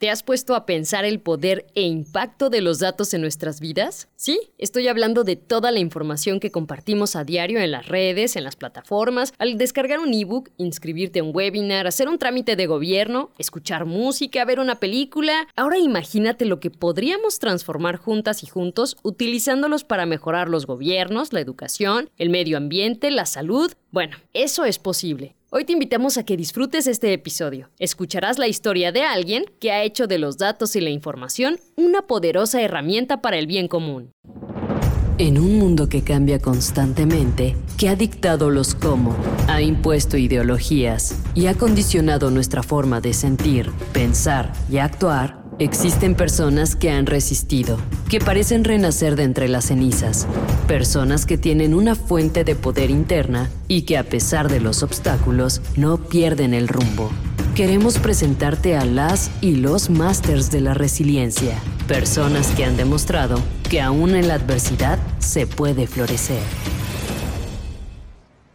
¿Te has puesto a pensar el poder e impacto de los datos en nuestras vidas? Sí, estoy hablando de toda la información que compartimos a diario en las redes, en las plataformas, al descargar un ebook, inscribirte a un webinar, hacer un trámite de gobierno, escuchar música, ver una película. Ahora imagínate lo que podríamos transformar juntas y juntos utilizándolos para mejorar los gobiernos, la educación, el medio ambiente, la salud. Bueno, eso es posible. Hoy te invitamos a que disfrutes este episodio. Escucharás la historia de alguien que ha hecho de los datos y la información una poderosa herramienta para el bien común. En un mundo que cambia constantemente, que ha dictado los cómo, ha impuesto ideologías y ha condicionado nuestra forma de sentir, pensar y actuar, Existen personas que han resistido, que parecen renacer de entre las cenizas, personas que tienen una fuente de poder interna y que a pesar de los obstáculos no pierden el rumbo. Queremos presentarte a las y los masters de la resiliencia, personas que han demostrado que aún en la adversidad se puede florecer.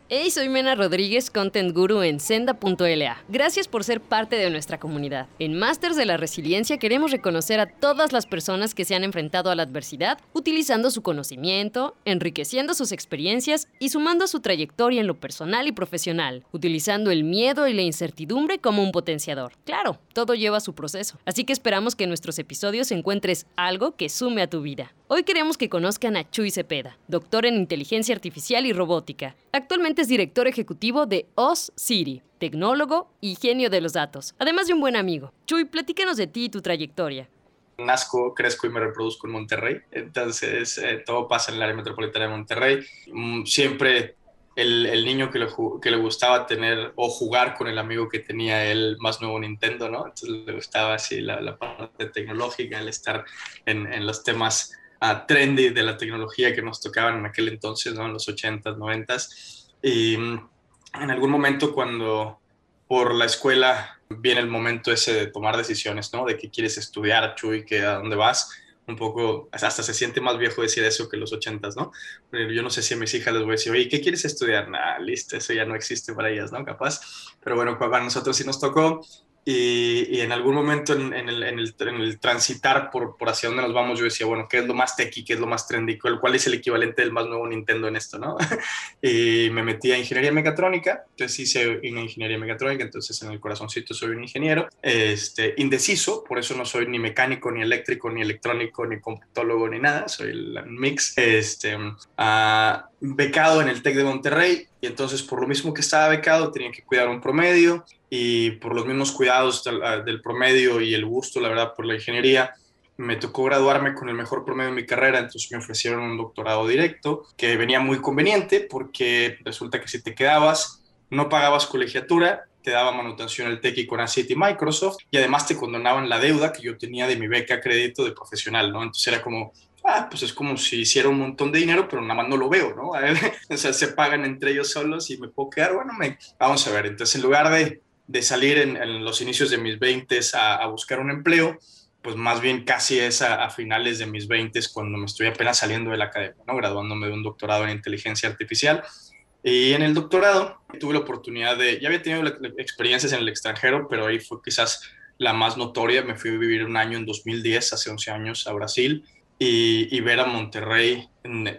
Hey, soy Mena Rodríguez, Content Guru en Senda.la. Gracias por ser parte de nuestra comunidad. En Masters de la Resiliencia queremos reconocer a todas las personas que se han enfrentado a la adversidad utilizando su conocimiento, enriqueciendo sus experiencias y sumando su trayectoria en lo personal y profesional, utilizando el miedo y la incertidumbre como un potenciador. Claro, todo lleva su proceso. Así que esperamos que en nuestros episodios encuentres algo que sume a tu vida. Hoy queremos que conozcan a Chuy Cepeda, doctor en inteligencia artificial y robótica. Actualmente es director ejecutivo de OS City, tecnólogo y genio de los datos, además de un buen amigo. Chuy, platícanos de ti y tu trayectoria. Nazco, crezco y me reproduzco en Monterrey, entonces eh, todo pasa en el área metropolitana de Monterrey. Mm, siempre el, niño que le, que le, gustaba tener o jugar con el amigo que tenía el más nuevo Nintendo, ¿no? Entonces le gustaba así la, parte tecnológica, el estar en, en los temas trendy de la tecnología que nos tocaban en aquel entonces, ¿no? en los 80s, 90s. Y mm, en algún momento cuando por la escuela viene el momento ese de tomar decisiones, ¿no? De qué quieres estudiar, Chuy, que a dónde vas. Un poco, hasta se siente más viejo decir eso que los 80s, ¿no? Pero yo no sé si a mis hijas les voy a decir, oye, ¿qué quieres estudiar? Nah, listo, eso ya no existe para ellas, ¿no? Capaz. Pero bueno, para nosotros sí nos tocó y, en algún momento en, el, en, el, en, el, transitar por, por hacia dónde nos vamos, yo decía, bueno, ¿qué es lo más techy? ¿Qué es lo más trendy? ¿Cuál, es el equivalente del más nuevo Nintendo en esto? ¿no? y me metí a ingeniería mecatrónica, entonces hice una ingeniería mecatrónica, entonces en el corazoncito soy un ingeniero, este, indeciso, por eso no soy ni mecánico, ni eléctrico, ni electrónico, ni computólogo, ni nada, soy el mix, este, uh, becado en el TEC de Monterrey, y entonces por lo mismo que estaba becado tenía que cuidar un promedio, y por los mismos cuidados ah, del, promedio y el gusto, la verdad, por la ingeniería, me tocó graduarme con el mejor promedio de mi carrera, entonces me ofrecieron un doctorado directo, que venía muy conveniente porque resulta que si te quedabas, no pagabas colegiatura, te daba manutención el TEC con ACT y Microsoft, y además te condonaban la deuda que yo tenía de mi beca crédito de profesional, ¿no? Entonces era como, ah, pues es como si hiciera un montón de dinero, pero nada más no lo veo, ¿no? o sea, se pagan entre ellos solos y me puedo quedar, bueno, me... vamos a ver, entonces en lugar de de salir en, los inicios de mis 20 a, a, buscar un empleo, pues más bien casi es a, finales de mis 20 cuando me estoy apenas saliendo de la academia, ¿no? graduándome de un doctorado en inteligencia artificial. Y en el doctorado tuve la oportunidad de, ya había tenido experiencias en el extranjero, pero ahí fue quizás la más notoria. Me fui a vivir un año en 2010, hace 11 años, a Brasil. Y, y, ver a Monterrey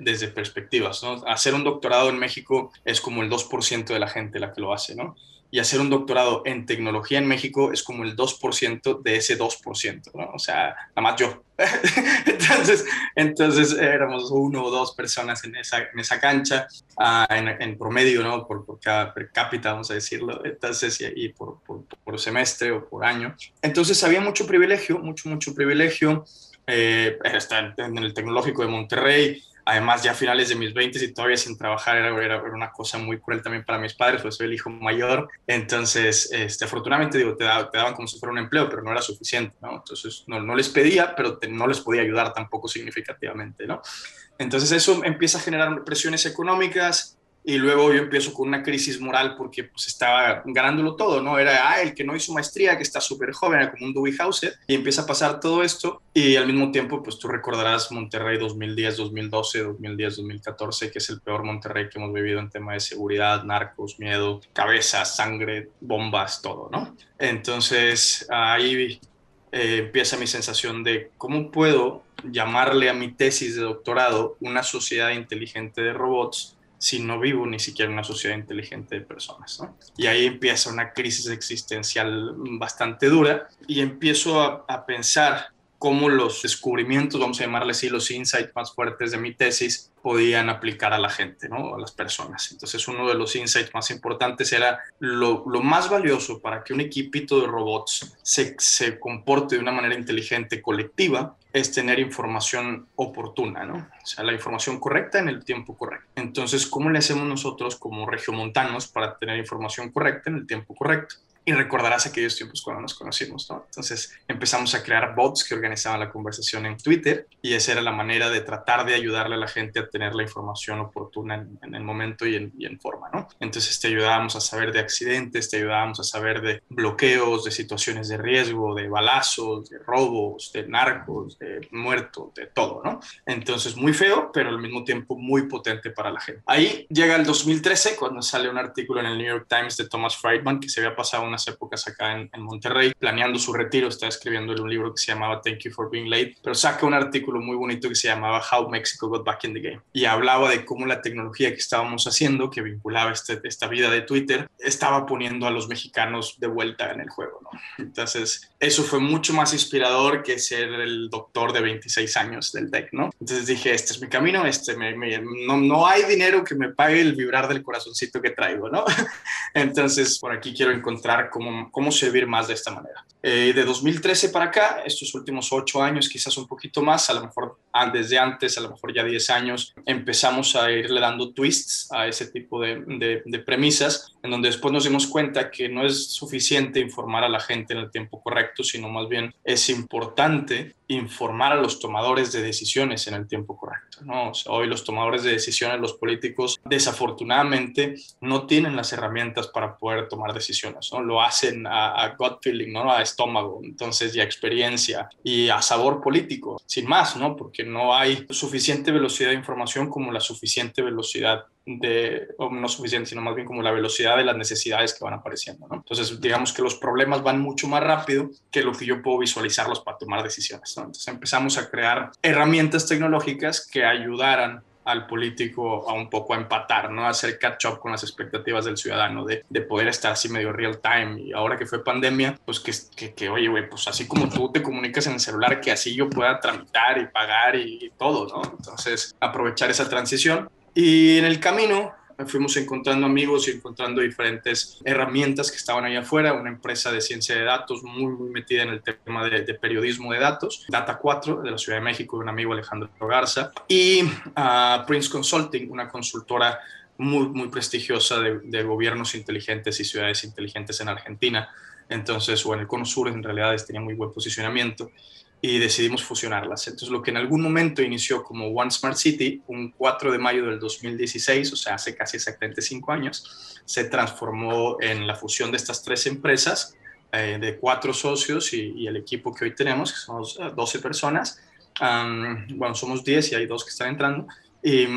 desde perspectivas. ¿no? Hacer un doctorado en México es como el 2% de la gente la que lo hace, ¿no? y hacer un doctorado en tecnología en México es como el 2% de ese 2%, ¿no? O sea, nada más yo. entonces, entonces éramos uno o dos personas en esa, en esa cancha, uh, en, en, promedio, ¿no? Por, por, cada per cápita, vamos a decirlo, entonces, y, y por, por, por, semestre o por año. Entonces había mucho privilegio, mucho, mucho privilegio. Eh, está en el Tecnológico de Monterrey, Además, ya a finales de mis 20 y todavía sin trabajar era, era, una cosa muy cruel también para mis padres, pues soy el hijo mayor. Entonces, este, afortunadamente, digo, te, te, daban como si fuera un empleo, pero no era suficiente, ¿no? Entonces, no, no les pedía, pero no les podía ayudar tampoco significativamente, ¿no? Entonces, eso empieza a generar presiones económicas, y luego yo empiezo con una crisis moral porque pues estaba ganándolo todo, ¿no? Era ah, el que no hizo maestría, que está súper joven, como un Dewey Hauser, y empieza a pasar todo esto, y al mismo tiempo, pues tú recordarás Monterrey 2010, 2012, 2010, 2014, que es el peor Monterrey que hemos vivido en tema de seguridad, narcos, miedo, cabezas, sangre, bombas, todo, ¿no? Entonces ahí eh, empieza mi sensación de cómo puedo llamarle a mi tesis de doctorado una sociedad inteligente de robots si no vivo ni siquiera una sociedad inteligente de personas. Y ahí empieza una crisis existencial bastante dura y empiezo a, a pensar cómo los descubrimientos, vamos a llamarle así, los insights más fuertes de mi tesis podían aplicar a la gente, ¿no? a las personas. Entonces uno de los insights más importantes era lo, lo más valioso para que un equipito de robots se, se, comporte de una manera inteligente colectiva es tener información oportuna, ¿no? O sea, la información correcta en el tiempo correcto. Entonces, ¿cómo le hacemos nosotros como regiomontanos para tener información correcta en el tiempo correcto? Y recordarás aquellos tiempos cuando nos conocimos, ¿no? Entonces empezamos a crear bots que organizaban la conversación en Twitter y esa era la manera de tratar de ayudarle a la gente a tener la información oportuna en, el momento y en, y en, forma, ¿no? Entonces te ayudábamos a saber de accidentes, te ayudábamos a saber de bloqueos, de situaciones de riesgo, de balazos, de robos, de narcos, de muertos, de todo, ¿no? Entonces muy feo, pero al mismo tiempo muy potente para la gente. Ahí llega el 2013 cuando sale un artículo en el New York Times de Thomas Friedman que se había pasado una épocas acá en, Monterrey, planeando su retiro, está escribiendo un libro que se llamaba Thank You for Being Late, pero saca un artículo muy bonito que se llamaba How Mexico Got Back in the Game y hablaba de cómo la tecnología que estábamos haciendo, que vinculaba este, esta vida de Twitter, estaba poniendo a los mexicanos de vuelta en el juego, ¿no? Entonces, eso fue mucho más inspirador que ser el doctor de 26 años del TEC, ¿no? Entonces dije, este es mi camino, este no, no hay dinero que me pague el vibrar del corazoncito que traigo, ¿no? Entonces, por aquí quiero encontrar cómo, servir más de esta manera. Eh, de 2013 para acá, estos últimos ocho años, quizás un poquito más, a lo mejor desde antes, a lo mejor ya 10 años, empezamos a irle dando twists a ese tipo de, de, de premisas, en donde después nos dimos cuenta que no es suficiente informar a la gente en el tiempo correcto, sino más bien es importante informar a los tomadores de decisiones en el tiempo correcto. ¿no? hoy los tomadores de decisiones, los políticos, desafortunadamente no tienen las herramientas para poder tomar decisiones. ¿no? Lo hacen a, gut feeling, ¿no? a estómago, entonces y a experiencia y a sabor político, sin más, ¿no? porque no hay suficiente velocidad de información como la suficiente velocidad de, no suficiente, sino más bien como la velocidad de las necesidades que van apareciendo. Entonces, digamos que los problemas van mucho más rápido que lo que yo puedo visualizarlos para tomar decisiones. Entonces, empezamos a crear herramientas tecnológicas que ayudaran al político a un poco a empatar, ¿no? Hacer catch-up con las expectativas del ciudadano, de, de, poder estar así medio real time. Y ahora que fue pandemia, pues que, que, que oye, güey, pues así como tú te comunicas en el celular, que así yo pueda tramitar y pagar y, y todo, ¿no? Entonces, aprovechar esa transición y en el camino fuimos encontrando amigos y encontrando diferentes herramientas que estaban ahí afuera, una empresa de ciencia de datos muy, muy metida en el tema de, periodismo de datos, Data 4 de la Ciudad de México, de un amigo Alejandro Garza, y uh, Prince Consulting, una consultora muy, muy prestigiosa de, de, gobiernos inteligentes y ciudades inteligentes en Argentina. Entonces, o en el Cono Sur, en realidad tenía muy buen posicionamiento y decidimos fusionarlas. Entonces, lo que en algún momento inició como One Smart City, un 4 de mayo del 2016, o sea, hace casi exactamente cinco años, se transformó en la fusión de estas tres empresas, eh, de cuatro socios y, el equipo que hoy tenemos, que somos 12 personas. bueno, somos 10 y hay dos que están entrando. Y,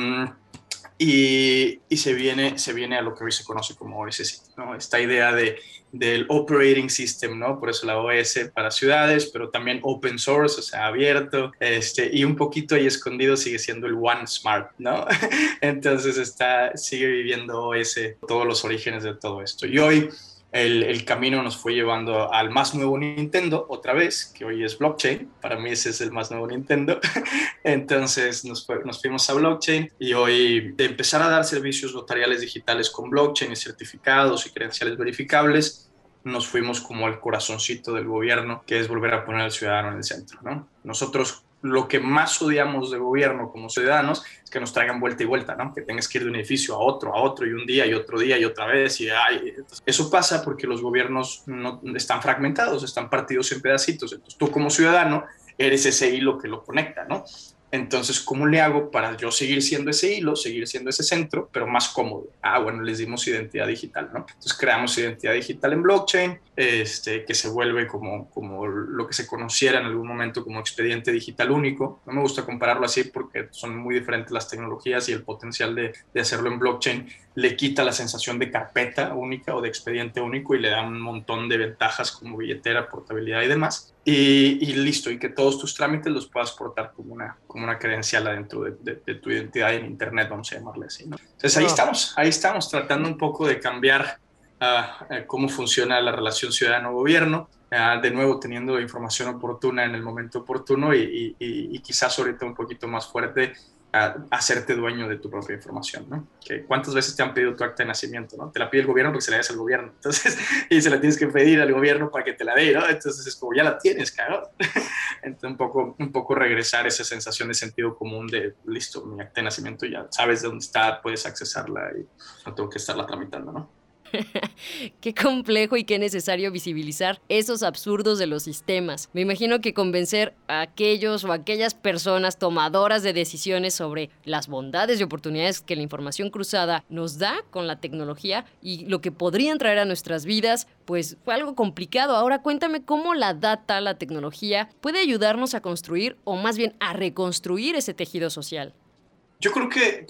y, y, se, viene, se viene a lo que hoy se conoce como OSC, ¿no? esta idea de del operating system, ¿no? Por eso la OS para ciudades, pero también open source, o sea, abierto, este, y un poquito ahí escondido sigue siendo el One Smart, ¿no? Entonces está, sigue viviendo OS todos los orígenes de todo esto. Y hoy el, camino nos fue llevando al más nuevo Nintendo, otra vez, que hoy es blockchain. Para mí ese es el más nuevo Nintendo. Entonces nos, nos fuimos a blockchain y hoy de empezar a dar servicios notariales digitales con blockchain y certificados y credenciales verificables, nos fuimos como al corazoncito del gobierno, que es volver a poner al ciudadano en el centro. ¿no? Nosotros lo que más odiamos de gobierno como ciudadanos es que nos traigan vuelta y vuelta, ¿no? Que tengas que ir de un edificio a otro, a otro, y un día y otro día y otra vez. Y eso pasa porque los gobiernos no, están fragmentados, están partidos en pedacitos. Entonces tú como ciudadano eres ese hilo que lo conecta, ¿no? Entonces, ¿cómo le hago para yo seguir siendo ese hilo, seguir siendo ese centro, pero más cómodo? Ah, bueno, les dimos identidad digital, ¿no? Entonces creamos identidad digital en blockchain, este, que se vuelve como, como lo que se conociera en algún momento como expediente digital único. No me gusta compararlo así porque son muy diferentes las tecnologías y el potencial de, de hacerlo en blockchain le quita la sensación de carpeta única o de expediente único y le da un montón de ventajas como billetera, portabilidad y demás. Y, listo, y que todos tus trámites los puedas portar como una, como una credencial adentro de, tu identidad en Internet, vamos a llamarle así. ¿no? Entonces ahí estamos, ahí estamos tratando un poco de cambiar uh, cómo funciona la relación ciudadano-gobierno, uh, de nuevo teniendo información oportuna en el momento oportuno y, y, y quizás ahorita un poquito más fuerte a hacerte dueño de tu propia información, ¿no? ¿Cuántas veces te han pedido tu acta de nacimiento, ¿no? Te la pide el gobierno porque se la des al gobierno, entonces, y se la tienes que pedir al gobierno para que te la dé, ¿no? Entonces es como, ya la tienes, cabrón. Entonces un poco, un poco regresar esa sensación de sentido común de, listo, mi acta de nacimiento ya sabes de dónde está, puedes accesarla y no tengo que estarla tramitando, ¿no? qué complejo y qué necesario visibilizar esos absurdos de los sistemas. Me imagino que convencer a aquellos o aquellas personas tomadoras de decisiones sobre las bondades y oportunidades que la información cruzada nos da con la tecnología y lo que podrían traer a nuestras vidas, pues fue algo complicado. Ahora cuéntame cómo la data, la tecnología, puede ayudarnos a construir o más bien a reconstruir ese tejido social. Yo creo que,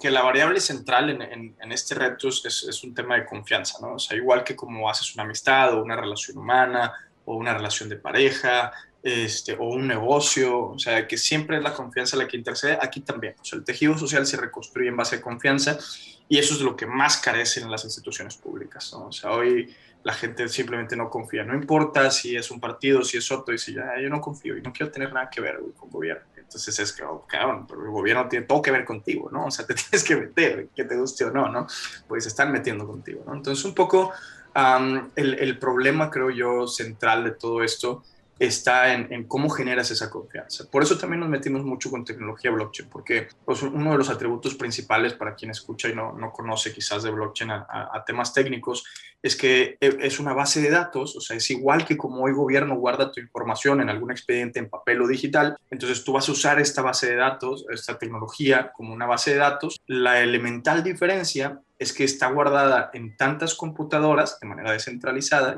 que, la variable central en, en, este reto es, es, un tema de confianza, ¿no? O sea, igual que como haces una amistad o una relación humana o una relación de pareja este, o un negocio, o sea, que siempre es la confianza la que intercede, aquí también. O sea, el tejido social se reconstruye en base a confianza y eso es lo que más carecen en las instituciones públicas, ¿no? O sea, hoy la gente simplemente no confía. No importa si es un partido, si es otro, dice, ya, yo no confío y no quiero tener nada que ver con gobierno. Entonces es que, oh, cabrón, pero el gobierno tiene todo que ver contigo, ¿no? O sea, te tienes que meter, que te guste o no, ¿no? Pues están metiendo contigo, ¿no? Entonces un poco el, el problema, creo yo, central de todo esto está en, cómo generas esa confianza. Por eso también nos metimos mucho con tecnología blockchain, porque pues, uno de los atributos principales para quien escucha y no, no conoce quizás de blockchain a, temas técnicos es que e, es una base de datos, o sea, es igual que como hoy gobierno guarda tu información en algún expediente en papel o digital, entonces tú vas a usar esta base de datos, esta tecnología como una base de datos. La elemental diferencia es que está guardada en tantas computadoras de manera descentralizada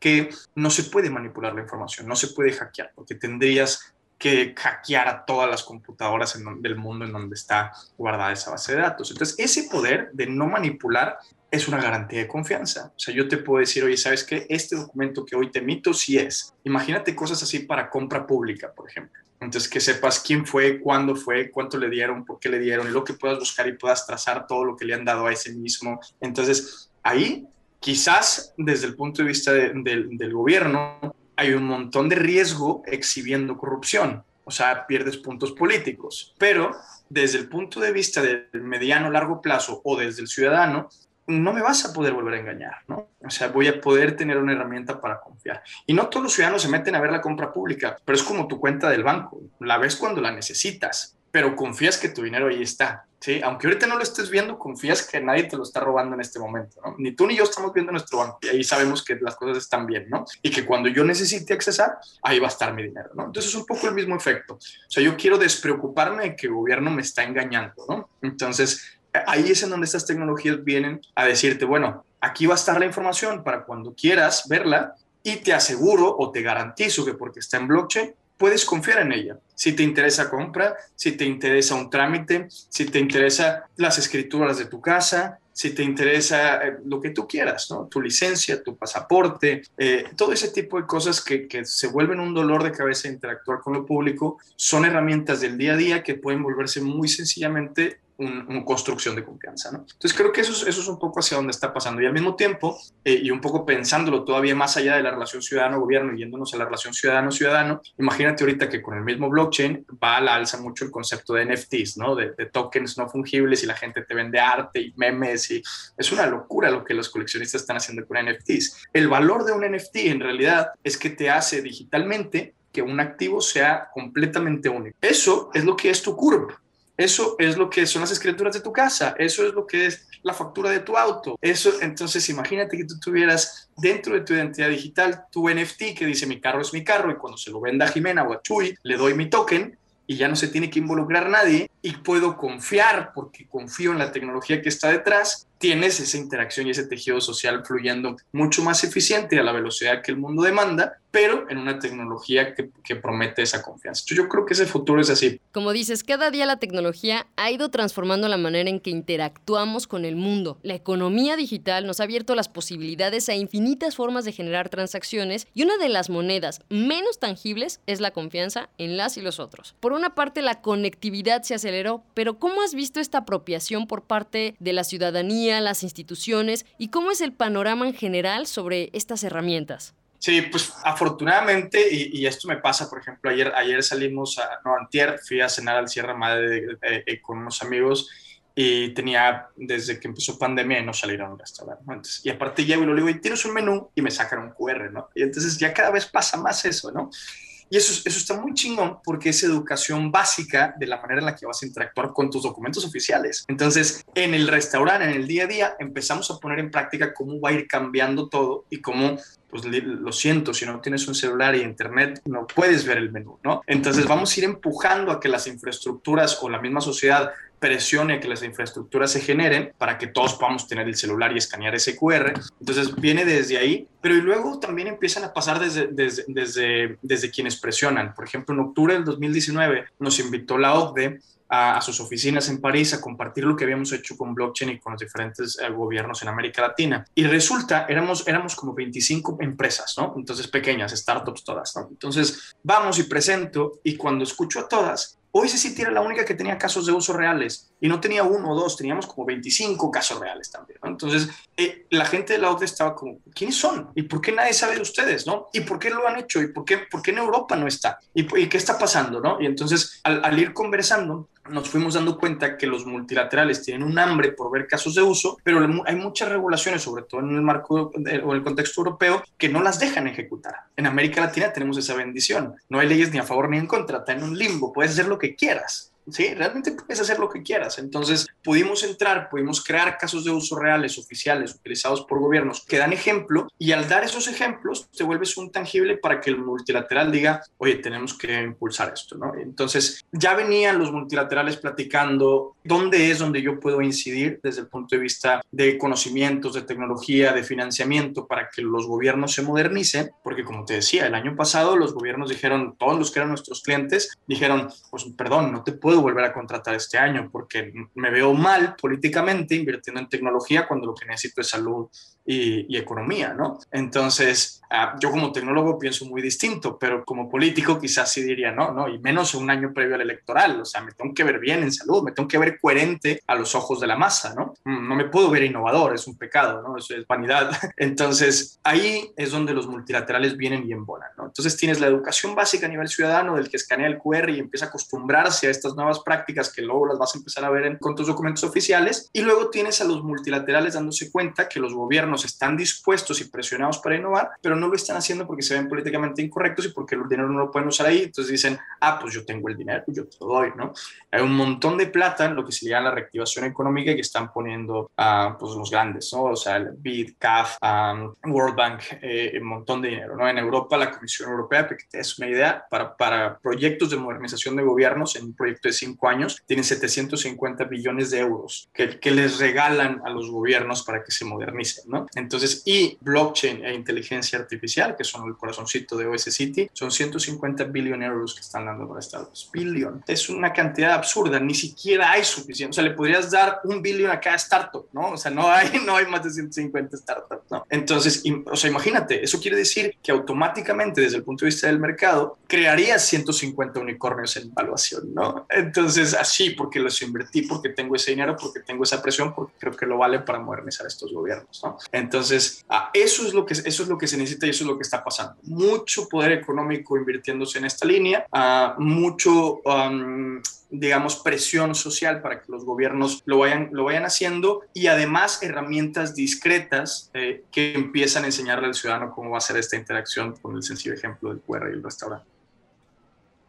que no se puede manipular la información, no se puede hackear, porque tendrías que hackear a todas las computadoras del mundo en donde está guardada esa base de datos. Entonces, ese poder de no manipular es una garantía de confianza. O sea, yo te puedo decir, oye, ¿sabes qué? Este documento que hoy te emito sí es. Imagínate cosas así para compra pública, por ejemplo. Entonces, que sepas quién fue, cuándo fue, cuánto le dieron, por qué le dieron, lo que puedas buscar y puedas trazar todo lo que le han dado a ese mismo. Entonces, ahí, quizás desde el punto de vista del gobierno, hay un montón de riesgo exhibiendo corrupción. O sea, pierdes puntos políticos. Pero desde el punto de vista del mediano largo plazo o desde el ciudadano, no me vas a poder volver a engañar, ¿no? O sea, voy a poder tener una herramienta para confiar. Y no todos los ciudadanos se meten a ver la compra pública, pero es como tu cuenta del banco. La ves cuando la necesitas, pero confías que tu dinero ahí está, ¿sí? Aunque ahorita no lo estés viendo, confías que nadie te lo está robando en este momento, ¿no? Ni tú ni yo estamos viendo nuestro banco y ahí sabemos que las cosas están bien, ¿no? Y que cuando yo necesite accesar, ahí va a estar mi dinero, ¿no? Entonces es un poco el mismo efecto. O sea, yo quiero despreocuparme de que el gobierno me está engañando, ¿no? Entonces, ahí es en donde estas tecnologías vienen a decirte, bueno, aquí va a estar la información para cuando quieras verla y te aseguro o te garantizo que porque está en blockchain, puedes confiar en ella. Si te interesa compra, si te interesa un trámite, si te interesa las escrituras de tu casa, si te interesa eh, lo que tú quieras. Tu licencia, tu pasaporte, eh, todo ese tipo de cosas que, que, se vuelven un dolor de cabeza interactuar con lo público, son herramientas del día a día que pueden volverse muy sencillamente una construcción de confianza. ¿no? Entonces creo que eso es, eso es un poco hacia donde está pasando. Y al mismo tiempo, eh, y un poco pensándolo todavía más allá de la relación ciudadano-gobierno, yéndonos a la relación ciudadano-ciudadano, imagínate ahorita que con el mismo blockchain va a la alza mucho el concepto de NFTs, ¿no? de, de tokens no fungibles y la gente te vende arte y memes. y Es una locura lo que los coleccionistas están haciendo con NFTs. El valor de un NFT en realidad es que te hace digitalmente que un activo sea completamente único. Eso es lo que es tu curva. Eso es lo que son las escrituras de tu casa, eso es lo que es la factura de tu auto. Eso, entonces imagínate que tú tuvieras dentro de tu identidad digital tu NFT que dice mi carro es mi carro y cuando se lo venda a Jimena o a Chuy le doy mi token y ya no se tiene que involucrar nadie y puedo confiar porque confío en la tecnología que está detrás tienes esa interacción y ese tejido social fluyendo mucho más eficiente a la velocidad que el mundo demanda, pero en una tecnología que, promete esa confianza. Yo creo que ese futuro es así. Como dices, cada día la tecnología ha ido transformando la manera en que interactuamos con el mundo. La economía digital nos ha abierto las posibilidades a infinitas formas de generar transacciones y una de las monedas menos tangibles es la confianza en las y los otros. Por una parte, la conectividad se aceleró, pero ¿cómo has visto esta apropiación por parte de la ciudadanía? Las instituciones y cómo es el panorama en general sobre estas herramientas? Sí, pues afortunadamente, y, esto me pasa, por ejemplo, ayer, ayer salimos, a, no, antier, fui a cenar al Sierra Madre eh, con unos amigos y tenía, desde que empezó pandemia, no salir a un restaurante. y aparte llego y lo digo, y tienes un menú y me sacan un QR, ¿no? Y entonces ya cada vez pasa más eso, ¿no? Y eso, eso está muy chingón porque es educación básica de la manera en la que vas a interactuar con tus documentos oficiales. Entonces, en el restaurante, en el día a día, empezamos a poner en práctica cómo va a ir cambiando todo y cómo pues lo siento, si no tienes un celular y internet, no puedes ver el menú, ¿no? Entonces vamos a ir empujando a que las infraestructuras o la misma sociedad presione a que las infraestructuras se generen para que todos podamos tener el celular y escanear ese QR. Entonces viene desde ahí, pero y luego también empiezan a pasar desde, desde, desde, desde quienes presionan. Por ejemplo, en octubre del 2019 nos invitó la OCDE a, sus oficinas en París a compartir lo que habíamos hecho con blockchain y con los diferentes eh, gobiernos en América Latina. Y resulta, éramos, éramos como 25 empresas, ¿no? Entonces pequeñas, startups todas, ¿no? Entonces vamos y presento y cuando escucho a todas, Hoy sí era la única que tenía casos de uso reales y no tenía uno o dos, teníamos como 25 casos reales también. Entonces, eh, la gente de la OCDE estaba como, ¿quiénes son? ¿Y por qué nadie sabe de ustedes? ¿no? ¿Y por qué lo han hecho? ¿Y por qué, por qué en Europa no está? ¿Y, qué está pasando? ¿no? Y entonces, al ir conversando, nos fuimos dando cuenta que los multilaterales tienen un hambre por ver casos de uso, pero hay muchas regulaciones, sobre todo en el marco o el contexto europeo, que no las dejan ejecutar. En América Latina tenemos esa bendición. No hay leyes ni a favor ni en contra, está en un limbo, puedes hacer lo que quieras. Sí, realmente puedes hacer lo que quieras. Entonces, pudimos entrar, pudimos crear casos de uso reales, oficiales, utilizados por gobiernos que dan ejemplo y al dar esos ejemplos te vuelves un tangible para que el multilateral diga, oye, tenemos que impulsar esto, ¿no? Entonces, ya venían los multilaterales platicando dónde es donde yo puedo incidir desde el punto de vista de conocimientos, de tecnología, de financiamiento para que los gobiernos se modernicen, porque como te decía, el año pasado los gobiernos dijeron, todos los que eran nuestros clientes, dijeron, pues perdón, no te puedo volver a contratar este año porque me veo mal políticamente invirtiendo en tecnología cuando lo que necesito es salud y, economía, ¿no? Entonces, ah, yo como tecnólogo pienso muy distinto, pero como político quizás sí diría, no, no, y menos un año previo al electoral, o sea, me tengo que ver bien en salud, me tengo que ver coherente a los ojos de la masa, ¿no? Mm, no me puedo ver innovador, es un pecado, ¿no? Eso es vanidad. Entonces, ahí es donde los multilaterales vienen y embonan, ¿no? Entonces, tienes la educación básica a nivel ciudadano del que escanea el QR y empieza a acostumbrarse a estas nuevas prácticas que luego las vas a empezar a ver en, con tus documentos oficiales, y luego tienes a los multilaterales dándose cuenta que los gobiernos están dispuestos y presionados para innovar, pero no lo están haciendo porque se ven políticamente incorrectos y porque el dinero no lo pueden usar ahí. Entonces dicen, ah, pues yo tengo el dinero, yo te lo doy, ¿no? Hay un montón de plata en lo que se llama la reactivación económica que están poniendo a pues, los grandes, ¿no? O sea, el BID, CAF, World Bank, eh, un montón de dinero, ¿no? En Europa, la Comisión Europea, para que te des una idea, para, para proyectos de modernización de gobiernos, en un proyecto de cinco años, tienen 750 billones de euros que, que les regalan a los gobiernos para que se modernicen, ¿no? Entonces, y blockchain e inteligencia artificial, que son el corazoncito de OS City, son 150 billones euros que están dando para Estados Billion. Es una cantidad absurda, ni siquiera hay suficiente. O sea, le podrías dar un billón a cada startup, ¿no? O sea, no hay, no hay más de 150 startups, ¿no? Entonces, o sea, imagínate, eso quiere decir que automáticamente, desde el punto de vista del mercado, crearías 150 unicornios en evaluación, ¿no? Entonces, así, porque los invertí, porque tengo ese dinero, porque tengo esa presión, porque creo que lo vale para modernizar estos gobiernos, ¿no? Entonces, ah, eso, es lo que, eso es lo que se necesita y eso es lo que está pasando. Mucho poder económico invirtiéndose en esta línea, uh, mucho, digamos, presión social para que los gobiernos lo vayan, lo vayan haciendo y además herramientas discretas eh, que empiezan a enseñarle al ciudadano cómo va a ser esta interacción con el sencillo ejemplo del QR y el restaurante.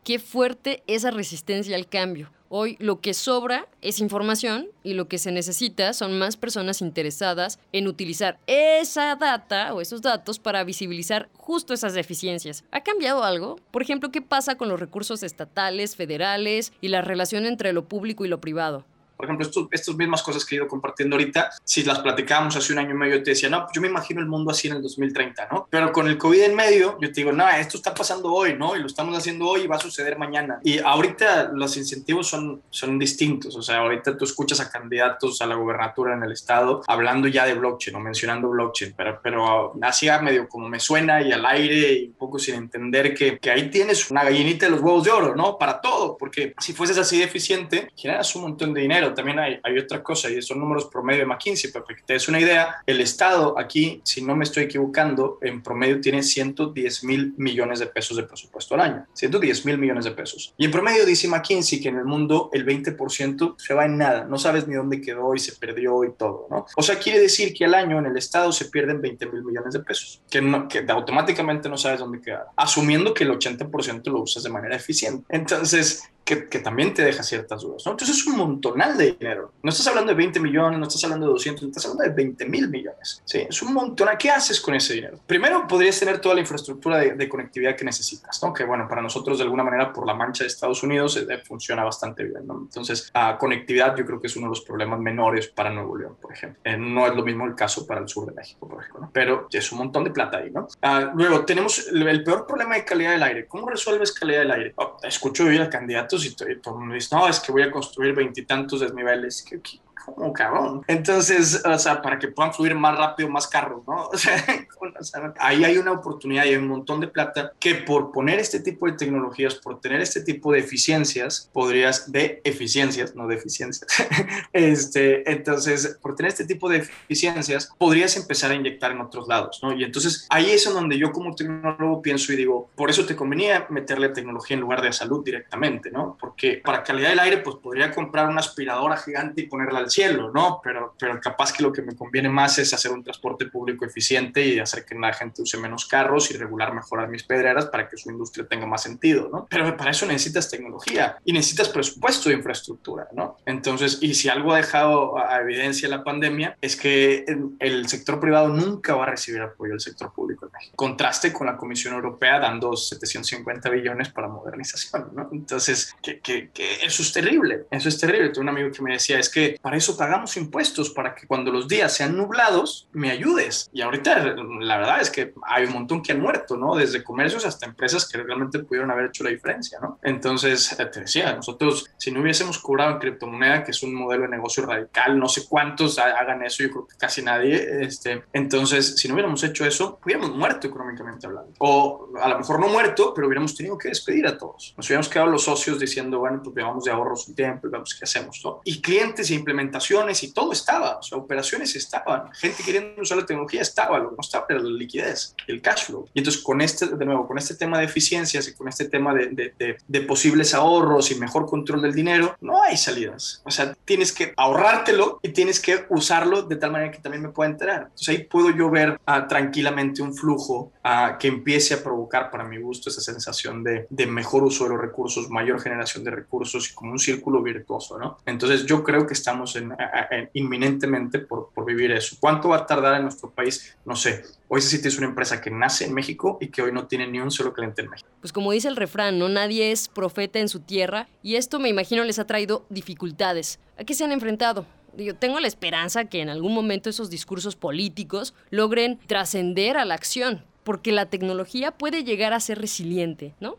Qué fuerte esa resistencia al cambio Hoy lo que sobra es información y lo que se necesita son más personas interesadas en utilizar esa data o esos datos para visibilizar justo esas deficiencias. ¿Ha cambiado algo? Por ejemplo, ¿qué pasa con los recursos estatales, federales y la relación entre lo público y lo privado? Por ejemplo, estas mismas cosas que he ido compartiendo ahorita, si las platicábamos hace un año y medio, yo te decía, no, pues yo me imagino el mundo así en el 2030, ¿no? Pero con el COVID en medio, yo te digo, no, esto está pasando hoy, ¿no? Y lo estamos haciendo hoy y va a suceder mañana. Y ahorita los incentivos son, son distintos. O sea, ahorita tú escuchas a candidatos a la gobernatura en el estado hablando ya de blockchain o mencionando blockchain, pero, pero así medio como me suena y al aire y un poco sin entender que, que ahí tienes una gallinita de los huevos de oro, ¿no? Para todo, porque si fueses así de eficiente, generas un montón de dinero también hay, hay otra cosa y son números promedio de McKinsey, para que te des una idea, el Estado aquí, si no me estoy equivocando, en promedio tiene 110 mil millones de pesos de presupuesto al año. 110 mil millones de pesos. Y en promedio dice McKinsey que en el mundo el 20% se va en nada, no sabes ni dónde quedó y se perdió y todo, ¿no? O sea, quiere decir que al año en el Estado se pierden 20 mil millones de pesos, que, que automáticamente no sabes dónde quedar, asumiendo que el 80% lo usas de manera eficiente. Entonces, que, también te deja ciertas dudas. ¿no? Entonces es un montonal de dinero. No estás hablando de 20 millones, no estás hablando de 200, estás hablando de 20 mil millones. ¿sí? Es un montón. ¿Qué haces con ese dinero? Primero, podrías tener toda la infraestructura de, conectividad que necesitas, ¿no? que bueno, para nosotros de alguna manera por la mancha de Estados Unidos eh, funciona bastante bien. ¿no? Entonces, a conectividad yo creo que es uno de los problemas menores para Nuevo León, por ejemplo. Eh, no es lo mismo el caso para el sur de México, por ejemplo, ¿no? pero es un montón de plata ahí. ¿no? Ah, luego, tenemos el, peor problema de calidad del aire. ¿Cómo resuelves calidad del aire? Oh, escucho hoy a candidatos y, y todo no, es que voy a construir veintitantos desniveles. ¿Qué, qué, como cabrón. Entonces, o sea, para que puedan fluir más rápido más carros, ¿no? O sea, ahí hay una oportunidad y hay un montón de plata que por poner este tipo de tecnologías, por tener este tipo de eficiencias, podrías, de eficiencias, no de eficiencias, este, entonces, por tener este tipo de eficiencias, podrías empezar a inyectar en otros lados, ¿no? Y entonces, ahí es en donde yo como tecnólogo pienso y digo, por eso te convenía meterle tecnología en lugar de salud directamente, ¿no? Porque para calidad del aire, pues podría comprar una aspiradora gigante y ponerla al cielo, ¿no? Pero, pero capaz que lo que me conviene más es hacer un transporte público eficiente y hacer que la gente use menos carros y regular mejor a mis pedreras para que su industria tenga más sentido, ¿no? Pero para eso necesitas tecnología y necesitas presupuesto de infraestructura, ¿no? Entonces, y si algo ha dejado a evidencia la pandemia es que el sector privado nunca va a recibir apoyo del sector público en México. Contraste con la Comisión Europea dando 750 billones para modernización, ¿no? Entonces, que, que, que eso es terrible, eso es terrible. Tengo un amigo que me decía, es que para eso pagamos impuestos, para que cuando los días sean nublados, me ayudes. Y ahorita la verdad es que hay un montón que han muerto, ¿no? Desde comercios hasta empresas que realmente pudieron haber hecho la diferencia, ¿no? Entonces, eh, te decía, nosotros, si no hubiésemos cobrado en criptomoneda, que es un modelo de negocio radical, no sé cuántos hagan eso, yo creo que casi nadie, este, entonces, si no hubiéramos hecho eso, hubiéramos muerto económicamente hablando. O a lo mejor no muerto, pero hubiéramos tenido que despedir a todos. Nos hubiéramos quedado los socios diciendo, bueno, pues llevamos de ahorros un tiempo y vamos, ¿qué hacemos? ¿no? Y clientes e implementadores y todo estaba, o sea, operaciones estaban, gente queriendo usar la tecnología estaba, lo que no estaba era la liquidez, el cash flow. Y entonces con este, de nuevo, con este tema de eficiencias y con este tema de, de, de, posibles ahorros y mejor control del dinero, no hay salidas. O sea, tienes que ahorrártelo y tienes que usarlo de tal manera que también me pueda enterar. Entonces ahí puedo yo ver uh, tranquilamente un flujo uh, que empiece a provocar para mi gusto esa sensación de, mejor uso de los recursos, mayor generación de recursos y como un círculo virtuoso, ¿no? Entonces yo creo que estamos inminentemente por, vivir eso. ¿Cuánto va a tardar en nuestro país? No sé. Hoy es una empresa que nace en México y que hoy no tiene ni un solo cliente en México. Pues como dice el refrán, no nadie es profeta en su tierra y esto me imagino les ha traído dificultades. ¿A qué se han enfrentado? Yo tengo la esperanza que en algún momento esos discursos políticos logren trascender a la acción, porque la tecnología puede llegar a ser resiliente, ¿no?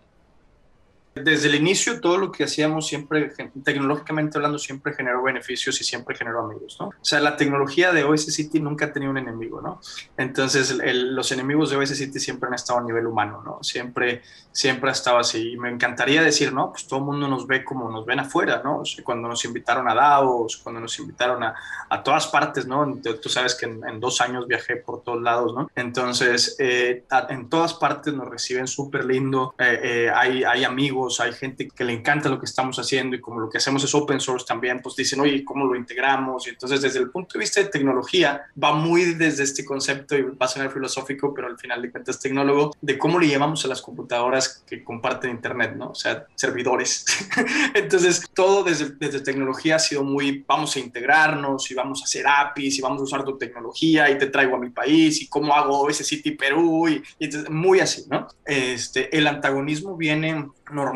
Desde el inicio, todo lo que hacíamos siempre, tecnológicamente hablando, siempre generó beneficios y siempre generó amigos, ¿no? O sea, la tecnología de OS City nunca ha tenido un enemigo, ¿no? Entonces, los enemigos de OS City siempre han estado a nivel humano, ¿no? Siempre, siempre ha estado así. Y me encantaría decir, ¿no? Pues todo el mundo nos ve como nos ven afuera, ¿no? O sea, cuando nos invitaron a Davos, cuando nos invitaron a, a todas partes, ¿no? Tú sabes que en, dos años viajé por todos lados, ¿no? Entonces, eh, en todas partes nos reciben súper lindo, eh, eh, hay, hay amigos hay gente que le encanta lo que estamos haciendo y como lo que hacemos es open source también, pues dicen, oye, ¿cómo lo integramos? Y entonces desde el punto de vista de tecnología va muy desde este concepto y va a sonar filosófico, pero al final de cuentas tecnólogo, de cómo le llamamos a las computadoras que comparten internet, ¿no? O sea, servidores. entonces todo desde, desde tecnología ha sido muy, vamos a integrarnos y vamos a hacer APIs y vamos a usar tu tecnología y te traigo a mi país y cómo hago ese sitio Perú y, y entonces, muy así, ¿no? Este, el antagonismo viene normalmente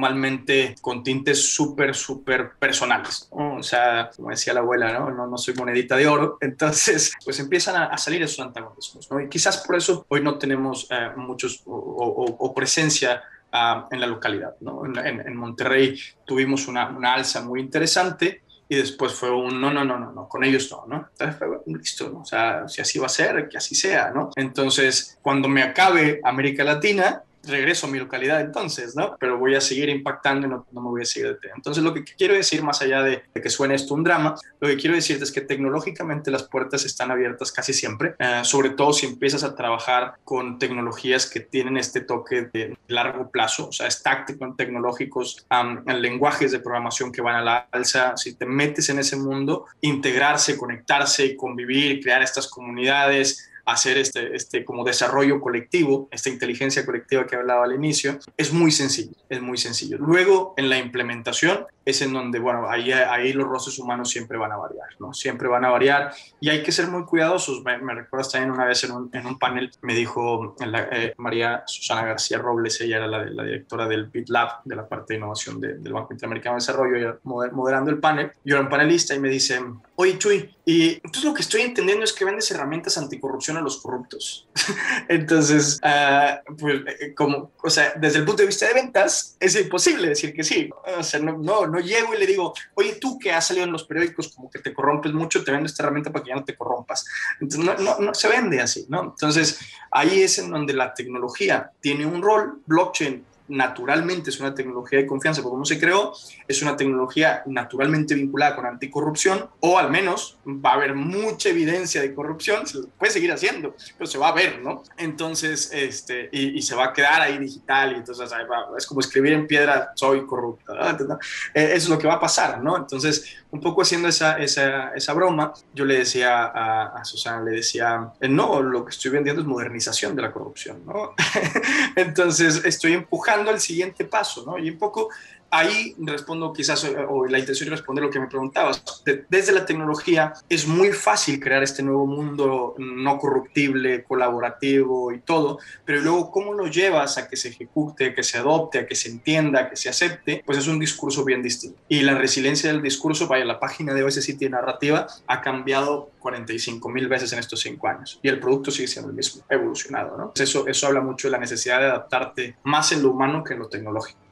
con tintes súper, súper personales. O sea, como decía la abuela, ¿no? ¿no? No, soy monedita de oro. Entonces, pues empiezan a, salir esos antagonismos, ¿no? Y quizás por eso hoy no tenemos eh, muchos o, presencia ah, en la localidad, ¿no? En, en, Monterrey tuvimos una, una alza muy interesante y después fue un no, no, no, no, no, con ellos no, ¿no? Entonces fue listo, ¿no? O sea, si así va a ser, que así sea, ¿no? Entonces, cuando me acabe América Latina, regreso a mi localidad entonces, ¿no? Pero voy a seguir impactando y no, me voy a seguir deteniendo. Entonces, lo que quiero decir, más allá de, que suene esto un drama, lo que quiero decirte es que tecnológicamente las puertas están abiertas casi siempre, eh, sobre todo si empiezas a trabajar con tecnologías que tienen este toque de largo plazo, o sea, stack tecnológicos, um, lenguajes de programación que van a la alza, si te metes en ese mundo, integrarse, conectarse convivir, crear estas comunidades, hacer este, este como desarrollo colectivo, esta inteligencia colectiva que hablaba al inicio, es muy sencillo, es muy sencillo. Luego, en la implementación, es en donde, bueno, ahí, ahí los roces humanos siempre van a variar, ¿no? Siempre van a variar y hay que ser muy cuidadosos. Me, me recuerdas también una vez en un, en un panel, me dijo eh, María Susana García Robles, ella era la, la directora del BitLab, de la parte de innovación del Banco Interamericano de Desarrollo, moderando el panel. Yo era un panelista y me dice, oye Chuy, y entonces lo que estoy entendiendo es que vendes herramientas anticorrupción a los corruptos. entonces, uh, pues, eh, como, o sea, desde el punto de vista de ventas, es imposible decir que sí. O sea, no, no no llego y le digo, oye, tú que has salido en los periódicos como que te corrompes mucho, te vendo esta herramienta para que ya no te corrompas. Entonces, no, no, se vende así, ¿no? Entonces, ahí es en donde la tecnología tiene un rol, blockchain naturalmente es una tecnología de confianza por cómo se creó, es una tecnología naturalmente vinculada con anticorrupción, o al menos va a haber mucha evidencia de corrupción, se puede seguir haciendo, pero se va a ver, ¿no? Entonces, este, y, se va a quedar ahí digital, y entonces es como escribir en piedra, soy corrupto, ¿no? Eh, es lo que va a pasar, ¿no? Entonces, un poco haciendo esa, esa, esa broma, yo le decía a, a, Susana, le decía, eh, no, lo que estoy vendiendo es modernización de la corrupción, ¿no? Entonces, estoy empujando el siguiente paso, ¿no? Y un poco ahí respondo quizás, o la intención de responder lo que me preguntabas. desde la tecnología es muy fácil crear este nuevo mundo no corruptible, colaborativo y todo, pero luego cómo lo llevas a que se ejecute, que se adopte, a que se entienda, que se acepte, pues es un discurso bien distinto. Y la resiliencia del discurso, vaya, la página de OS City Narrativa ha cambiado 45 mil veces en estos cinco años y el producto sigue siendo el mismo, evolucionado, ¿no? Eso, eso habla mucho de la necesidad de adaptarte más en lo humano que en lo tecnológico.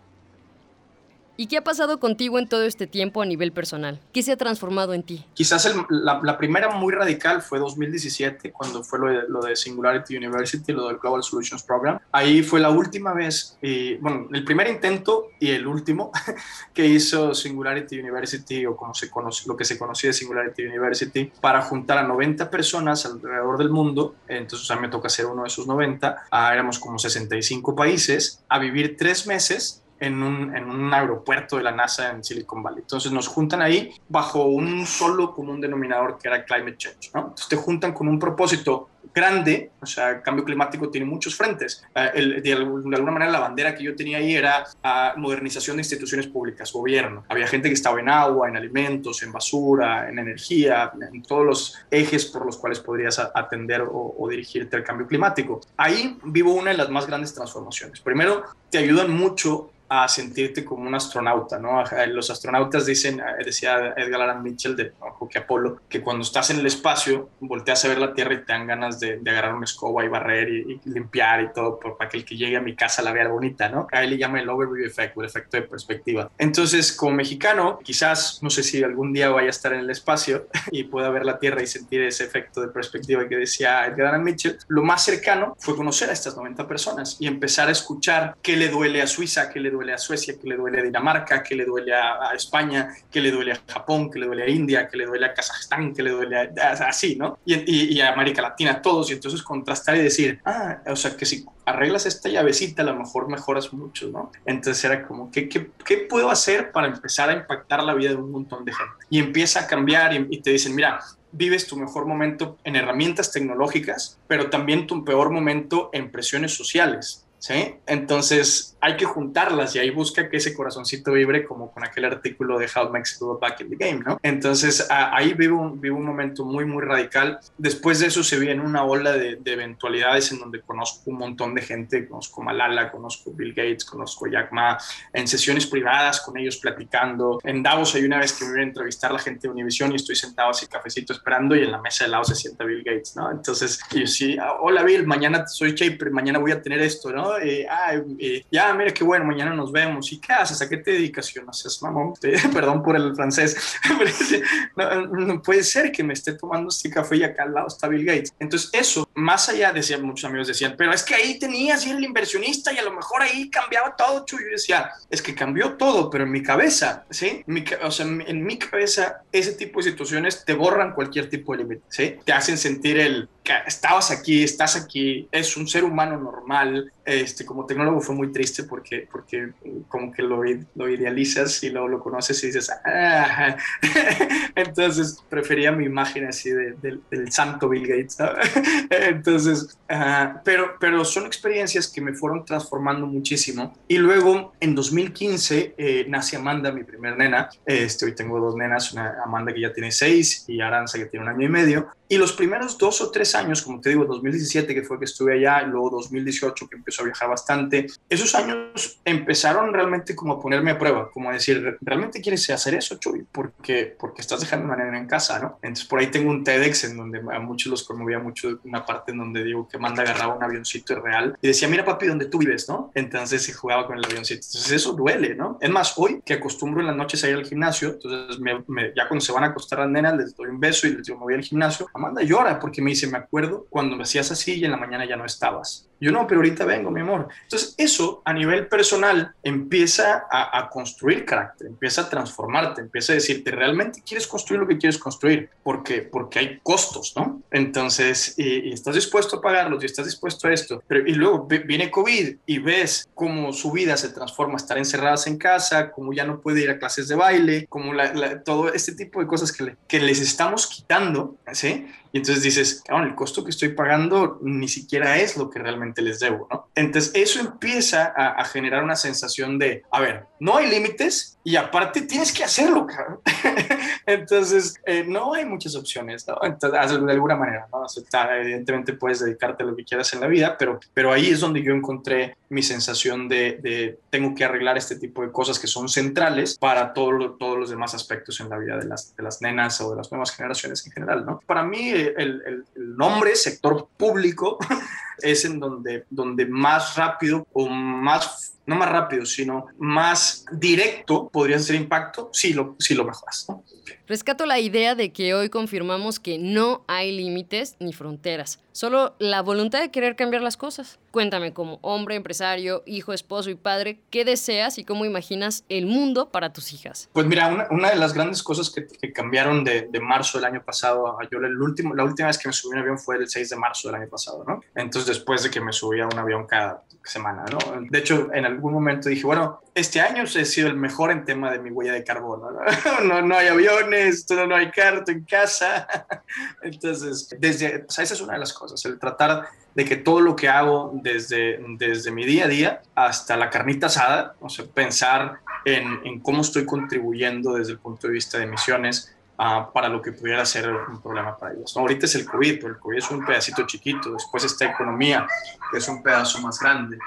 ¿Y qué ha pasado contigo en todo este tiempo a nivel personal? ¿Qué se ha transformado en ti? Quizás la, primera muy radical fue 2017, cuando fue lo de, Singularity University, lo del Global Solutions Program. Ahí fue la última vez, y, bueno, el primer intento y el último que hizo Singularity University, o como se conoce, lo que se conocía de Singularity University, para juntar a 90 personas alrededor del mundo. Entonces a mí me toca ser uno de esos 90. Ah, éramos como 65 países, a vivir tres meses en un, en un, aeropuerto de la NASA en Silicon Valley. Entonces nos juntan ahí bajo un solo común denominador que era climate change. ¿no? Entonces te juntan con un propósito grande, o sea, el cambio climático tiene muchos frentes. Eh, de, alguna manera la bandera que yo tenía ahí era uh, modernización de instituciones públicas, gobierno. Había gente que estaba en agua, en alimentos, en basura, en energía, en todos los ejes por los cuales podrías atender o, dirigirte al cambio climático. Ahí vivo una de las más grandes transformaciones. Primero, te ayudan mucho a sentirte como un astronauta, ¿no? Los astronautas dicen, eh, decía Edgar Allan Mitchell de Apolo, que cuando estás en el espacio, volteas a ver la Tierra y te dan ganas de, agarrar una escoba y barrer y, limpiar y todo para que el que llegue a mi casa la vea bonita, ¿no? A él le llama el overview effect, el efecto de perspectiva. Entonces, como mexicano, quizás, no sé si algún día vaya a estar en el espacio y pueda ver la Tierra y sentir ese efecto de perspectiva que decía Edgar Allan Mitchell, lo más cercano fue conocer a estas 90 personas y empezar a escuchar qué le duele a Suiza, qué le duele a Suecia, qué le duele a Dinamarca, qué le duele a, España, qué le duele a Japón, qué le duele a India, qué le duele a Kazajstán, qué le duele a, así, ¿no? Y, y, a América Latina, todos, y entonces contrastar y decir, ah, o sea, que si arreglas esta llavecita, a lo mejor mejoras mucho, ¿no? Entonces era como, ¿qué, qué, qué puedo hacer para empezar a impactar la vida de un montón de gente? Y empieza a cambiar y, y te dicen, mira, vives tu mejor momento en herramientas tecnológicas, pero también tu peor momento en presiones sociales. ¿Sí? Entonces, hay que juntarlas y ahí busca que ese corazoncito vibre como con aquel artículo de How Makes It Back in the Game, ¿no? Entonces ahí vivo un, vivo un momento muy, muy radical. Después de eso se viene una ola de, eventualidades en donde conozco un montón de gente, conozco Malala, conozco Bill Gates, conozco Jack Ma, en sesiones privadas con ellos platicando. En Davos hay una vez que me voy a entrevistar a la gente de Univision y estoy sentado así cafecito esperando y en la mesa de lado se sienta Bill Gates, ¿no? Entonces yo sí, ah, hola Bill, mañana soy Shaper, mañana voy a tener esto, ¿no? Eh, ah, eh, ya mira qué bueno, mañana nos vemos. ¿Y qué haces? ¿A qué te dedicas? Yo no sé, mamón, perdón por el francés. no, puede ser que me esté tomando este café y acá al lado está Bill Gates. Entonces, eso, más allá, decían muchos amigos, decían, pero es que ahí tenías y el inversionista y a lo mejor ahí cambiaba todo, Yo decía, es que cambió todo, pero en mi cabeza, ¿sí? o sea, en mi cabeza, ese tipo de situaciones te borran cualquier tipo de límite, ¿sí? Te hacen sentir el, estabas aquí, estás aquí, es un ser humano normal. Este, como tecnólogo fue muy triste porque, porque como que lo, lo idealizas y lo, lo conoces y dices, ah". entonces prefería mi imagen así de, del santo Bill Gates. entonces, pero, pero son experiencias que me fueron transformando muchísimo. Y luego en 2015 eh, nace Amanda, mi primer nena. Este, hoy tengo dos nenas, una Amanda que ya tiene seis y Aranza que tiene un año y medio. Y los primeros dos o tres años, como te digo, 2017 que fue que estuve allá, y luego 2018 que empezó a viajar bastante, esos años empezaron realmente como a ponerme a prueba, como a decir, ¿realmente quieres hacer eso, Chuy? Porque, porque estás dejando una nena en casa, ¿no? Entonces por ahí tengo un TEDx en donde a muchos los conmovía mucho, una parte en donde digo que Manda agarraba un avioncito real y decía, mira papi, ¿dónde tú vives, no? Entonces se jugaba con el avioncito. Entonces eso duele, ¿no? Es más, hoy que acostumbro en las noches a ir al gimnasio, entonces ya cuando se van a acostar las nenas les doy un beso y les digo, me voy al gimnasio, Amanda llora porque me dice, me acuerdo cuando me hacías así y en la mañana ya no estabas. Yo no, pero ahorita vengo, mi amor. Entonces, eso a nivel personal empieza a, construir carácter, empieza a transformarte, empieza a decirte, ¿realmente quieres construir lo que quieres construir? Porque, porque hay costos, ¿no? Entonces, y, estás dispuesto a pagarlos y estás dispuesto a esto. Pero, y luego viene COVID y ves cómo su vida se transforma, estar encerradas en casa, cómo ya no puede ir a clases de baile, como todo este tipo de cosas que, que les estamos quitando, ¿sí? Y entonces dices, el costo que estoy pagando ni siquiera es lo que realmente les debo, ¿no? Entonces eso empieza a, generar una sensación de, a ver, no hay límites y aparte tienes que hacerlo, cabrón. entonces eh, no hay muchas opciones, ¿no? Entonces, de alguna manera, ¿no? evidentemente puedes dedicarte a lo que quieras en la vida, pero, pero ahí es donde yo encontré mi sensación de, de tengo que arreglar este tipo de cosas que son centrales para todo todos los demás aspectos en la vida de las, de las nenas o de las nuevas generaciones en general, ¿no? Para mí, el, nombre, sector público, es en donde, donde más rápido o más no más rápido, sino más directo podría ser impacto si lo, si lo mejoras. Rescato la idea de que hoy confirmamos que no hay límites ni fronteras, solo la voluntad de querer cambiar las cosas. Cuéntame como hombre, empresario, hijo, esposo y padre, ¿qué deseas y cómo imaginas el mundo para tus hijas? Pues mira, una, de las grandes cosas que, cambiaron de, marzo del año pasado, yo el último, la última vez que me subí a un avión fue el 6 de marzo del año pasado, ¿no? Entonces después de que me subí a un avión cada semana, ¿no? De hecho, en algún momento dije, bueno, este año he sido el mejor en tema de mi huella de carbono, ¿no? no, hay aviones, no hay carto en casa. Entonces, desde, esa es una de las cosas, el tratar de que todo lo que hago desde, desde mi día a día hasta la carnita asada, o sea, pensar en, en cómo estoy contribuyendo desde el punto de vista de emisiones uh, para lo que pudiera ser un problema para ellos. Ahorita es el COVID, pero el COVID es un pedacito chiquito, después está economía, que es un pedazo más grande.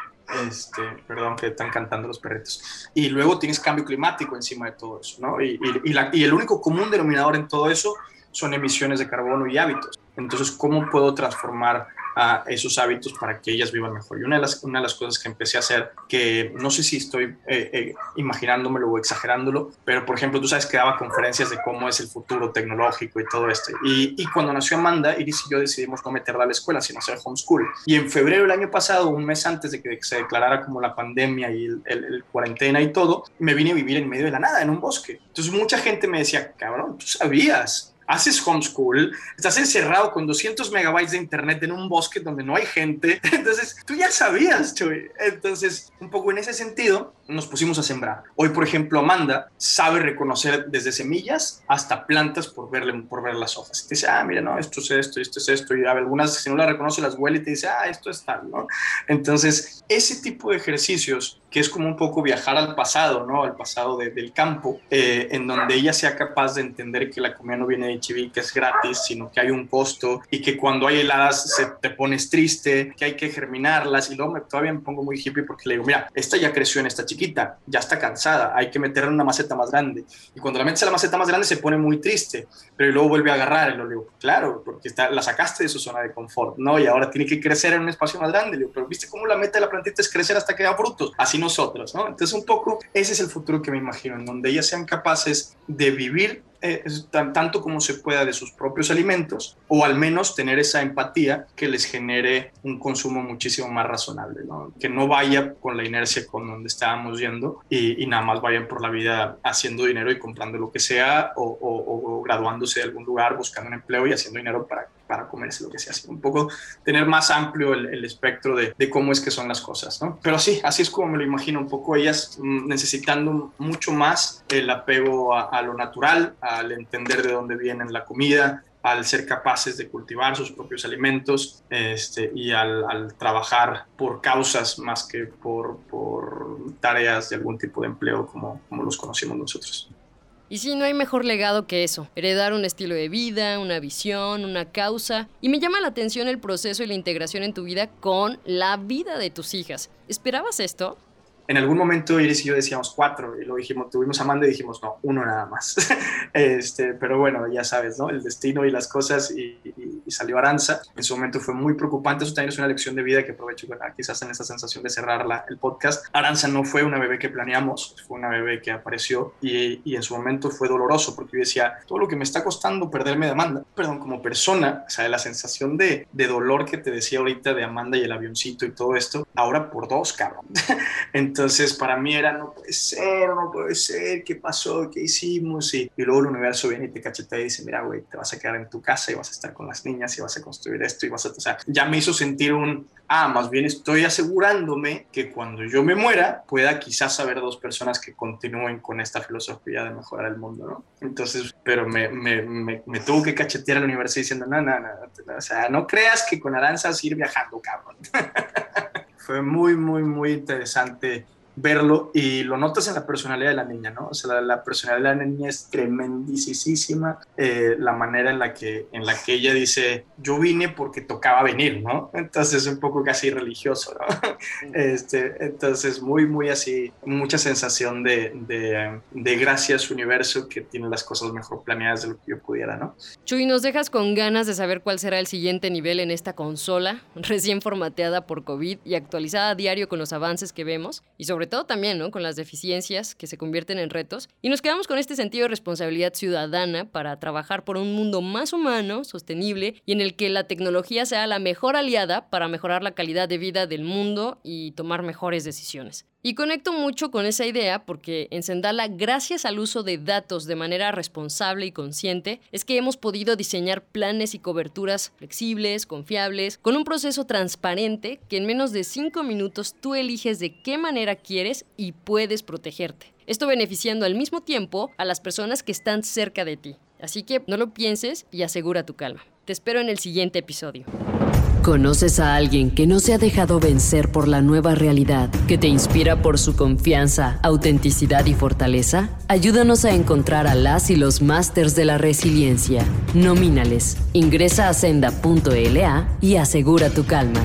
Este, perdón, que están cantando los perritos. Y luego tienes cambio climático encima de todo eso, ¿no? Y, y, la, y el único común denominador en todo eso son emisiones de carbono y hábitos. Entonces, ¿cómo puedo transformar a esos hábitos para que ellas vivan mejor. Y una de las, una de las cosas que empecé a hacer, que no sé si estoy eh, eh, imaginándomelo o exagerándolo, pero por ejemplo, tú sabes que daba conferencias de cómo es el futuro tecnológico y todo esto. Y, y cuando nació Amanda, Iris y yo decidimos no meterla a la escuela, sino hacer homeschool. Y en febrero del año pasado, un mes antes de que se declarara como la pandemia y el, el cuarentena y todo, me vine a vivir en medio de la nada, en un bosque. Entonces mucha gente me decía, cabrón, tú sabías haces homeschool, estás encerrado con 200 megabytes de internet en un bosque donde no hay gente, entonces tú ya sabías, Chuy. Entonces, un poco en ese sentido, nos pusimos a sembrar. Hoy, por ejemplo, Amanda sabe reconocer desde semillas hasta plantas por, verle, por ver las hojas. Y te dice, ah, mira, no, esto es esto, esto es esto. Y algunas, si no la reconoce, las huele y te dice, ah, esto es tal, ¿no? Entonces, ese tipo de ejercicios, que es como un poco viajar al pasado, ¿no? Al pasado del campo, eh, en donde ella sea capaz de entender que la comida no viene de Chiví, que es gratis, sino que hay un costo y que cuando hay heladas se te pones triste, que hay que germinarlas. Y luego me, todavía me pongo muy hippie porque le digo, mira, esta ya creció en esta chica chiquita, ya está cansada, hay que meterla en una maceta más grande. Y cuando la metes en la maceta más grande se pone muy triste, pero luego vuelve a agarrar. Y lo claro, porque está, la sacaste de su zona de confort, ¿no? Y ahora tiene que crecer en un espacio más grande. Le digo, pero ¿viste cómo la meta de la plantita es crecer hasta que da frutos? Así nosotros, ¿no? Entonces un poco ese es el futuro que me imagino, en donde ellas sean capaces de vivir eh, tanto como se pueda de sus propios alimentos o al menos tener esa empatía que les genere un consumo muchísimo más razonable, que no vaya con la inercia con donde estábamos yendo y, nada más vayan por la vida haciendo dinero y comprando lo que sea o, graduándose de algún lugar, buscando un empleo y haciendo dinero para, para comerse lo que sea. Así, un poco tener más amplio el, espectro de, cómo es que son las cosas. ¿no? Pero sí, así es como me lo imagino, un poco ellas mm, necesitando mucho más el apego a, lo natural, al entender de dónde viene la comida, al ser capaces de cultivar sus propios alimentos este, y al, trabajar por causas más que por, por, tareas de algún tipo de empleo como, como los conocimos nosotros. Y sí, no hay mejor legado que eso, heredar un estilo de vida, una visión, una causa. Y me llama la atención el proceso y la integración en tu vida con la vida de tus hijas. ¿Esperabas esto? En algún momento Iris y yo decíamos cuatro y lo dijimos, tuvimos Amanda y dijimos, no, uno nada más. este, pero bueno, ya sabes, ¿no? El destino y las cosas y, salió Aranza. En su momento fue muy preocupante, eso también es una lección de vida que aprovecho quizás en esa sensación de cerrar la, el podcast. Aranza no fue una bebé que planeamos, fue una bebé que apareció y, y, en su momento fue doloroso porque yo decía, todo lo que me está costando perderme de Amanda, perdón, como persona, o sea, la sensación de, de dolor que te decía ahorita de Amanda y el avioncito y todo esto, ahora por dos, cabrón. Entonces, entonces para mí era, no puede ser, no puede ser, ¿qué pasó? ¿Qué hicimos? Y, y luego el universo viene y te cachetea y dice, mira, güey, te vas a quedar en tu casa y vas a estar con las niñas y vas a construir esto y vas a... O sea, ya me hizo sentir un, ah, más bien estoy asegurándome que cuando yo me muera pueda quizás haber dos personas que continúen con esta filosofía de mejorar el mundo, ¿no? Entonces, pero me, me, me, tuvo que cachetear el universo diciendo, no, no, no, o sea, no creas que con aranzas ir viajando, cabrón. fue muy, muy, muy interesante verlo y lo notas en la personalidad de la niña, ¿no? O sea, la, personalidad de la niña es tremendísima, eh, la manera en la, que, en la que ella dice, yo vine porque tocaba venir, ¿no? Entonces es un poco casi religioso, ¿no? Este, entonces muy, muy así, mucha sensación de, de, de gracias universo que tiene las cosas mejor planeadas de lo que yo pudiera, ¿no? Chuy, nos dejas con ganas de saber cuál será el siguiente nivel en esta consola, recién formateada por COVID y actualizada a diario con los avances que vemos y sobre todo también, ¿no? Con las deficiencias que se convierten en retos. Y nos quedamos con este sentido de responsabilidad ciudadana para trabajar por un mundo más humano, sostenible y en el que la tecnología sea la mejor aliada para mejorar la calidad de vida del mundo y tomar mejores decisiones. Y conecto mucho con esa idea porque en Sendala, gracias al uso de datos de manera responsable y consciente, es que hemos podido diseñar planes y coberturas flexibles, confiables, con un proceso transparente que en menos de 5 minutos tú eliges de qué manera quieres y puedes protegerte. Esto beneficiando al mismo tiempo a las personas que están cerca de ti. Así que no lo pienses y asegura tu calma. Te espero en el siguiente episodio. ¿Conoces a alguien que no se ha dejado vencer por la nueva realidad, que te inspira por su confianza, autenticidad y fortaleza? Ayúdanos a encontrar a las y los másters de la resiliencia. Nomínales. Ingresa a senda.la y asegura tu calma.